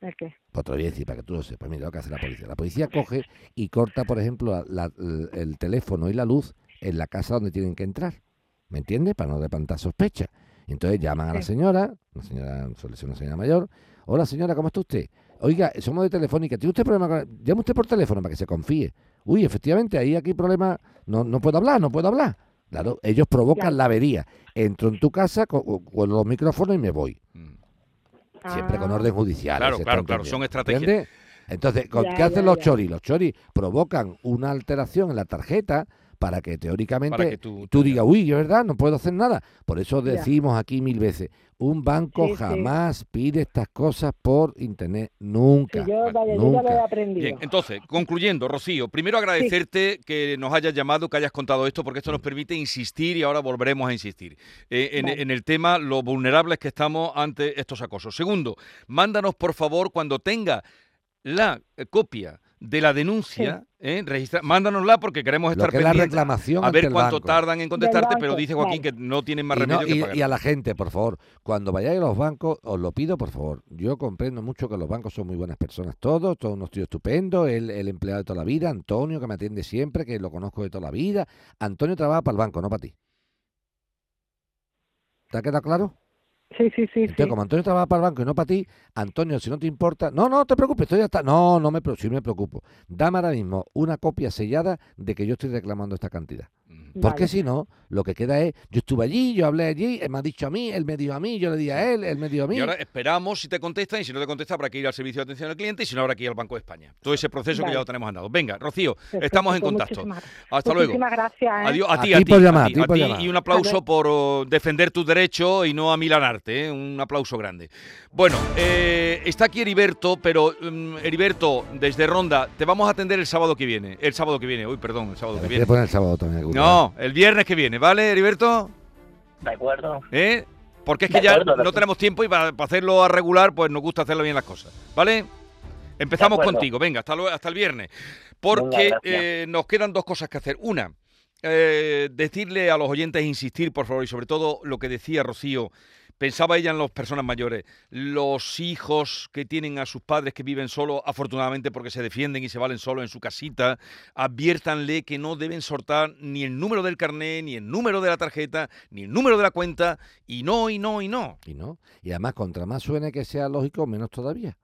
¿El qué? Pues te lo voy a decir para que tú lo sepas. Mira lo que hace la policía. La policía coge y corta, por ejemplo, la- el, el teléfono y la luz en la casa donde tienen que entrar. ¿Me entiendes? Para no levantar sospecha. Entonces llaman a la señora, una señora, suele ser una señora mayor. Hola señora, ¿cómo está usted? Oiga, somos de Telefónica. ¿Tiene usted problema con.? Llame usted por teléfono para que se confíe. Uy, efectivamente, ahí aquí problema. No, no puedo hablar, no puedo hablar. Claro, ellos provocan Ya. la avería. Entro en tu casa con, con los micrófonos y me voy. Mm. Siempre con Ah, orden judicial. Claro, claro, claro, son estrategias. ¿entiendes? Entonces, ¿con Ya, ¿qué hacen ya, los choris? Los choris provocan una alteración en la tarjeta para que teóricamente Para que tú- tú digas, uy, es verdad, no puedo hacer nada. Por eso Ya. decimos aquí mil veces, un banco Sí, sí. jamás pide estas cosas por internet, nunca. Sí, yo, yo ya lo he nunca. aprendido. Bien, entonces, concluyendo, Rocío, primero agradecerte que nos hayas llamado, que hayas contado esto, porque esto nos permite insistir y ahora volveremos a insistir eh, en, Vale. en el tema, lo vulnerables que estamos ante estos acosos. Segundo, mándanos, por favor, cuando tenga la eh, copia de la denuncia, eh, registra- mándanosla porque queremos estar que es la pendientes reclamación a ver cuánto banco. tardan en contestarte, banco, pero dice Joaquín que no tienen más Y, no- remedio que y- pagar. y a la gente, por favor, cuando vayáis a los bancos, os lo pido, por favor. Yo comprendo mucho que los bancos son muy buenas personas, todos, todos unos tíos estupendos, el, el empleado de toda la vida, Antonio, que me atiende siempre, que lo conozco de toda la vida. Antonio trabaja para el banco, no para ti. ¿Te ha quedado claro? Sí, sí, sí. Entonces, sí. como Antonio trabaja para el banco y no para ti, Antonio, si no te importa, no, no te preocupes, estoy hasta. No, no me preocupo, sí me preocupo. Dame ahora mismo una copia sellada de que yo estoy reclamando esta cantidad. Porque Vale. si no, lo que queda es, yo estuve allí, yo hablé allí, él me ha dicho a mí, él me dijo a mí, yo le di a él, él me dijo a mí. Y ahora esperamos si te contestan y si no te contesta habrá que ir al servicio de atención al cliente y si no habrá que ir al Banco de España. Todo ese proceso que ya lo tenemos andado. Venga, Rocío, Perfecto, estamos en pues contacto. muchísimas- Hasta luego. Muchísimas gracias. ¿eh? Adiós, a ti, a ti, por llamar, y un aplauso por oh, defender tus derechos y no amilanarte, ¿eh? un aplauso grande. Bueno, eh, está aquí Heriberto, pero mm, Heriberto, desde Ronda, te vamos a atender el sábado que viene. El sábado que viene, uy, perdón, el sábado que viene. poner el sábado también. alguna No, el viernes que viene, ¿vale, Heriberto? De acuerdo. ¿Eh? Porque es que ya acuerdo, no tenemos tiempo y para, para hacerlo a regular, pues nos gusta hacerlo bien las cosas. ¿Vale? Empezamos contigo, venga, hasta, luego- hasta el viernes. Porque eh, nos quedan dos cosas que hacer. Una, eh, decirle a los oyentes, insistir, por favor, y sobre todo lo que decía Rocío, pensaba ella en las personas mayores, los hijos que tienen a sus padres que viven solos, afortunadamente porque se defienden y se valen solos en su casita, adviértanle que no deben soltar ni el número del carnet, ni el número de la tarjeta, ni el número de la cuenta, y no, y no, y no. Y no. Y además, contra más suene que sea lógico, menos todavía.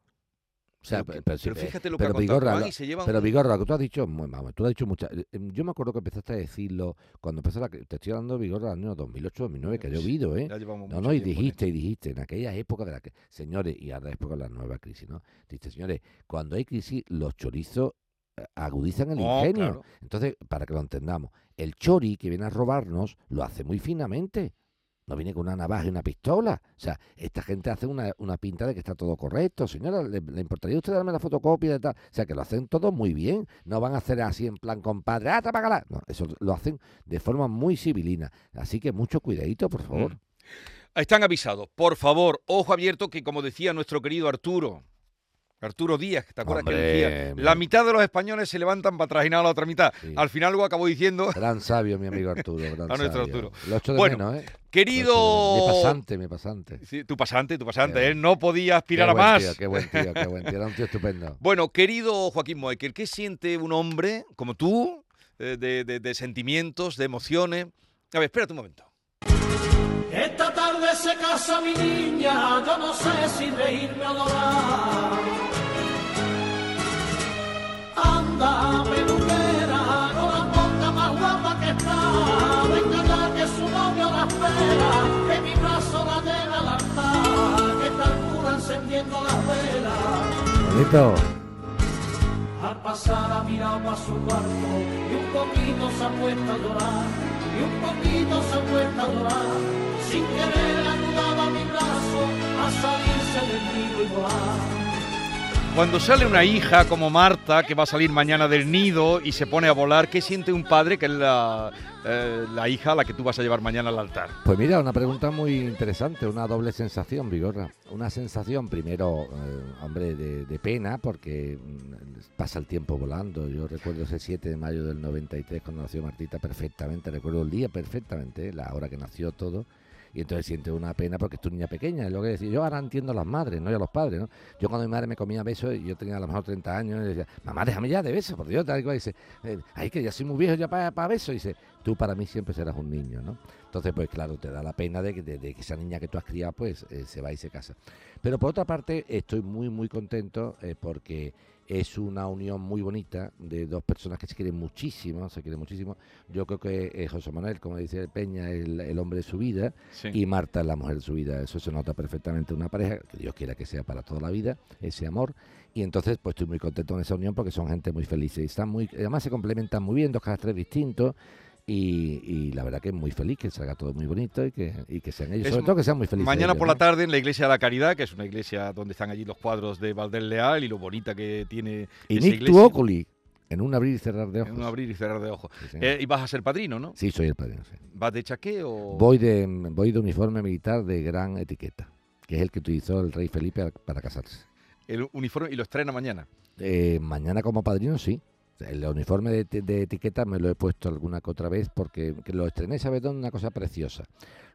O sea, Pero fíjate lo que pero ha Vigorra, y se llevan Pero un- Vigorra, lo que tú has dicho, vamos, tú has dicho muchas. eh, eh, Yo me acuerdo que empezaste a decirlo cuando empezó la. Te estoy hablando de Vigorra del año 2008, 2009, que ha llovido, ¿eh? No, no, y dijiste, y dijiste, en aquellas épocas de la que, señores, y ahora después con la nueva crisis, ¿no? Dijiste, señores, cuando hay crisis, los chorizos eh, agudizan el ingenio. claro. Entonces, para que lo entendamos, el chori que viene a robarnos lo hace muy finamente. No viene con una navaja y una pistola. O sea, esta gente hace una, una pinta de que está todo correcto. Señora, ¿le, le importaría usted darme la fotocopia? O sea, que lo hacen todo muy bien. No van a hacer así en plan compadre, ¡ah, te págala! No, eso lo hacen de forma muy civilina. Así que mucho cuidadito, por favor. Mm. Están avisados. Por favor, ojo abierto que como decía nuestro querido Arturo, Arturo Díaz, ¿te acuerdas que Hombre, decía? mi- La mitad de los españoles se levantan para trajinar a la otra mitad. Sí. Al final luego acabó diciendo, (laughs) Gran sabio, mi amigo Arturo. (laughs) Gran A nuestro sabio. Arturo. Lo echo de Bueno, menos, ¿eh? querido... Lo. Mi pasante, mi pasante. Sí, tu pasante, tu pasante, él no podía aspirar a más. tío, qué buen tío, qué buen tío. Era un tío estupendo. (laughs) Bueno, querido Joaquín Moekel, ¿qué siente un hombre como tú, eh, de, de- de sentimientos, de emociones? A ver, espérate un momento. Esta tarde se casa mi niña, yo no sé si reírme o llorar. Anda, peluquera, con la boca más guapa que está. Venga ya que su novio la espera, que mi brazo la lleva al altar, que está el cura encendiendo las velas. Bonito. Al pasar ha mirado para su cuarto y un poquito se ha puesto a llorar, y un poquito se ha puesto a llorar, sin querer ayudaba a mi brazo a salirse del nido y volar. Cuando sale una hija como Marta, que va a salir mañana del nido y se pone a volar, ¿qué siente un padre que es la, eh, la hija a la que tú vas a llevar mañana al altar? Pues mira, una pregunta muy interesante, una doble sensación, Vigorra. Una sensación, primero, eh, hombre, de, de pena, porque mm, pasa el tiempo volando. Yo recuerdo ese 7 de mayo del 93, cuando nació Martita, perfectamente. Recuerdo el día perfectamente, la hora que nació todo. Y entonces siente una pena porque es tu niña pequeña. Es lo que decía. Yo ahora entiendo a las madres, no y a los padres, ¿no? Yo cuando mi madre me comía besos, y yo tenía a lo mejor 30 años, y decía, mamá, déjame ya de besos, por Dios, tal y cual. Dice, eh, ay, que ya soy muy viejo ya para besos. Y dice, tú para mí siempre serás un niño, ¿no? Entonces, pues claro, te da la pena de que, de- de que esa niña que tú has criado, pues eh, se va y se casa. Pero por otra parte, estoy muy, muy contento eh, porque es una unión muy bonita de dos personas que se quieren muchísimo, se quieren muchísimo. Yo creo que eh, José Manuel, como dice Peña, es el, el hombre de su vida Sí. y Marta es la mujer de su vida. Eso se nota perfectamente en una pareja, que Dios quiera que sea para toda la vida, ese amor. Y entonces, pues estoy muy contento en esa unión porque son gente muy felices y están muy, además se complementan muy bien, dos caracteres distintos. Y, y la verdad que es muy feliz, que salga todo muy bonito y que, y que sean ellos, Es sobre todo que sean muy felices. Mañana ellos, por la tarde en la iglesia de la Caridad, que es una iglesia donde están allí los cuadros de Valdés Leal y lo bonita que tiene Y esa Nick. Oculi, en un abrir y cerrar de ojos. En un abrir y cerrar de ojos. Sí. Eh, y vas a ser padrino, ¿no? Sí, soy el padrino. sí. ¿Vas de chaqué o...? Voy, de, voy de uniforme militar de gran etiqueta, que es el que utilizó el rey Felipe para casarse. El uniforme y lo estrena mañana. Eh, mañana como padrino, sí. El uniforme de, eti- de etiqueta me lo he puesto alguna que otra vez porque que lo estrené, ¿sabes dónde? Una cosa preciosa.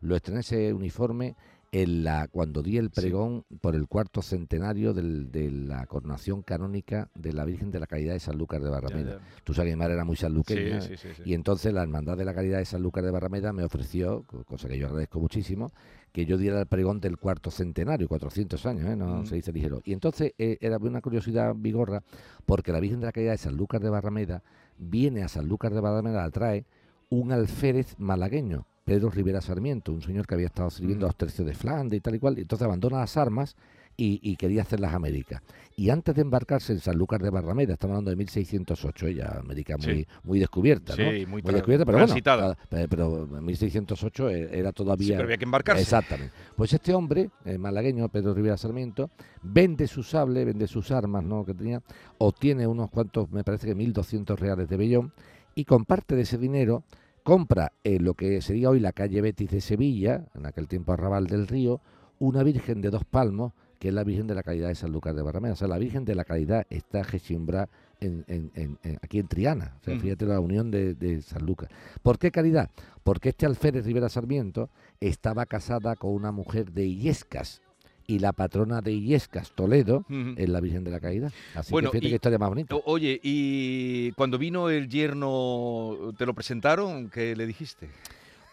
Lo estrené ese uniforme en la, cuando di el Sí. pregón por el cuarto centenario del- de la coronación canónica de la Virgen de la Caridad de Sanlúcar de Barrameda. ya. Tú sabes que mi madre era muy sanluqueña. Sí, sí. Y entonces la Hermandad de la Caridad de Sanlúcar de Barrameda me ofreció, co- cosa que yo agradezco muchísimo, que yo diera el pregón del cuarto centenario, 400 años, ¿eh? no Mm. se dice ligero. Y entonces eh, era una curiosidad vigorra, porque la Virgen de la Caridad de Sanlúcar de Barrameda viene a Sanlúcar de Barrameda, la trae un alférez malagueño, Pedro Rivera Sarmiento, un señor que había estado sirviendo Mm. a los tercios de Flandes y tal y cual, y entonces abandona las armas y, y quería hacer las Américas. Y antes de embarcarse en Sanlúcar de Barrameda, estamos hablando de 1608, ella América muy, Sí. muy descubierta, ¿no? Sí, muy tra- descubierta, pero bueno, transitada. pe- pero en 1608 e- era Sí, todavía... pero había que embarcarse. Exactamente. Pues este hombre, eh, malagueño, Pedro Rivera Sarmiento, vende su sable, vende sus armas, ¿no? Que tenía, obtiene unos cuantos, me parece que 1.200 reales de vellón, y con parte de ese dinero compra en lo que sería hoy la calle Betis de Sevilla, en aquel tiempo Arrabal del Río, una Virgen de dos palmos, que es la Virgen de la Caridad de Sanlúcar de Barrameda. O sea, la Virgen de la Caridad está Gechimbrá en, en- en- aquí en Triana. O sea, fíjate la unión de, de Sanlúcar. ¿Por qué caridad? Porque este alférez Rivera Sarmiento estaba casada con una mujer de Illescas. Y la patrona de Illescas, Toledo, es la Virgen de la Caridad. Así Bueno, que fíjate qué historia más bonita. Oye, y cuando vino el yerno, ¿te lo presentaron? ¿Qué le dijiste?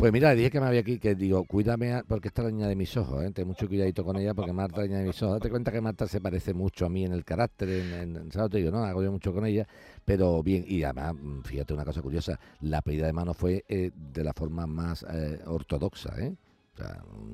Pues mira, dije que me había aquí, que digo, cuídame, a- porque esta es la niña de mis ojos, ¿eh? ten mucho cuidadito con ella, porque Marta es la niña de mis ojos. Date cuenta que Marta se parece mucho a mí en el carácter, en, en- ¿sabes? Te digo, no, hago yo mucho con ella, pero bien, y además, mm, fíjate una cosa curiosa, la pedida de mano fue eh, de la forma más eh, ortodoxa, ¿eh?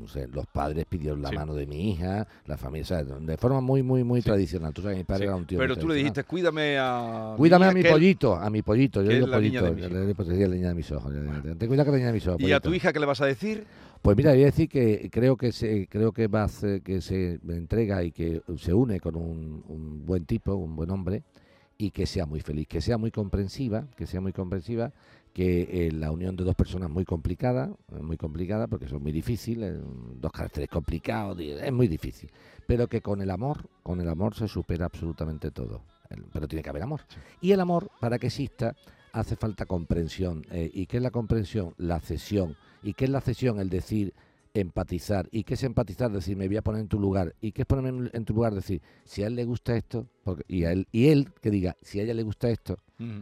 Sea, los padres pidieron la Sí. mano de mi hija, la familia, o sea, de forma muy, muy, muy Sí. tradicional. Tú sabes, mi padre Sí, era un tío Pero tú le dijiste, cuídame a... Cuídame a mi pollito, a mi pollito, yo es digo pollito, le pues, la niña de mis ojos. Ten cuidado que la niña de mis ojos. ¿Y a tu hija qué le vas a decir? Pues mira, voy a decir que creo que se creo que va a hacer- que se entrega y que se une con un, un buen tipo, un buen hombre y que sea muy feliz, que sea muy comprensiva, que sea muy comprensiva, que eh, la unión de dos personas es muy complicada, es muy complicada porque son muy difíciles, eh, dos caracteres complicados, es muy difícil, pero que con el amor, con el amor se supera absolutamente todo, pero tiene que haber amor. Y el amor, para que exista, hace falta comprensión. eh, ¿Y qué es la comprensión? La cesión. ¿Y qué es la cesión? El decir, empatizar. ¿Y qué es empatizar? Decir, me voy a poner en tu lugar. ¿Y qué es ponerme en tu lugar? Decir, si a él le gusta esto, porque, y, a él, y él que diga, si a ella le gusta esto,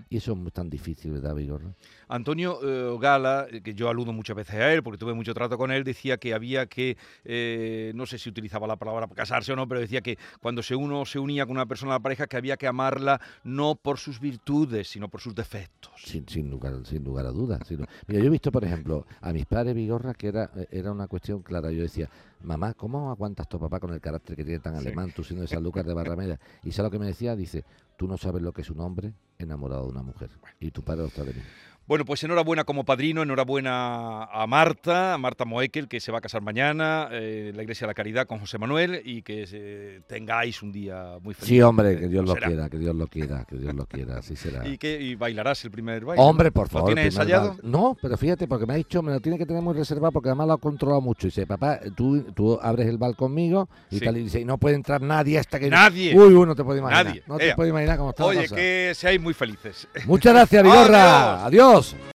y eso es tan difícil, ¿verdad, Vigorra? Antonio eh, Gala, eh, que yo aludo muchas veces a él porque tuve mucho trato con él, decía que había que, eh, no sé si utilizaba la palabra casarse o no, pero decía que cuando se uno se unía con una persona a la pareja que había que amarla no por sus virtudes, sino por sus defectos. Sin, sin, lugar, sin lugar a dudas. Mira, yo he visto, por ejemplo, a mis padres Vigorra que era, era una cuestión clara. Yo decía, mamá, ¿cómo aguantas tu papá con el carácter que tiene tan Sí. alemán, tú siendo de (laughs) Sanlúcar de Barrameda? Y ¿sabes lo que me decía? Dice, tú no sabes lo que es un hombre enamorado de una mujer. Y tu padre lo está de mí. Bueno, pues enhorabuena como padrino, enhorabuena a Marta, a Marta Moekel, que se va a casar mañana eh, en la Iglesia de la Caridad con José Manuel y que eh, tengáis un día muy feliz. Sí, hombre, que Dios lo será. quiera, que Dios lo quiera, que Dios lo quiera, así será. (laughs) ¿Y, qué, y bailarás el primer baile? Hombre, por favor. ¿Lo tienes ensayado? No, pero fíjate, porque me ha dicho, me lo tiene que tener muy reservado porque además lo ha controlado mucho. Y dice, papá, tú, tú abres el bal conmigo y Sí. tal. Y dice, y no puede entrar nadie hasta que. Nadie. Uy, uy, no te puedo imaginar. Nadie. No te Ea. puedo imaginar cómo está la Oye, cosa. que seáis muy felices. Muchas gracias, (laughs) Vigorra. Adiós. todos.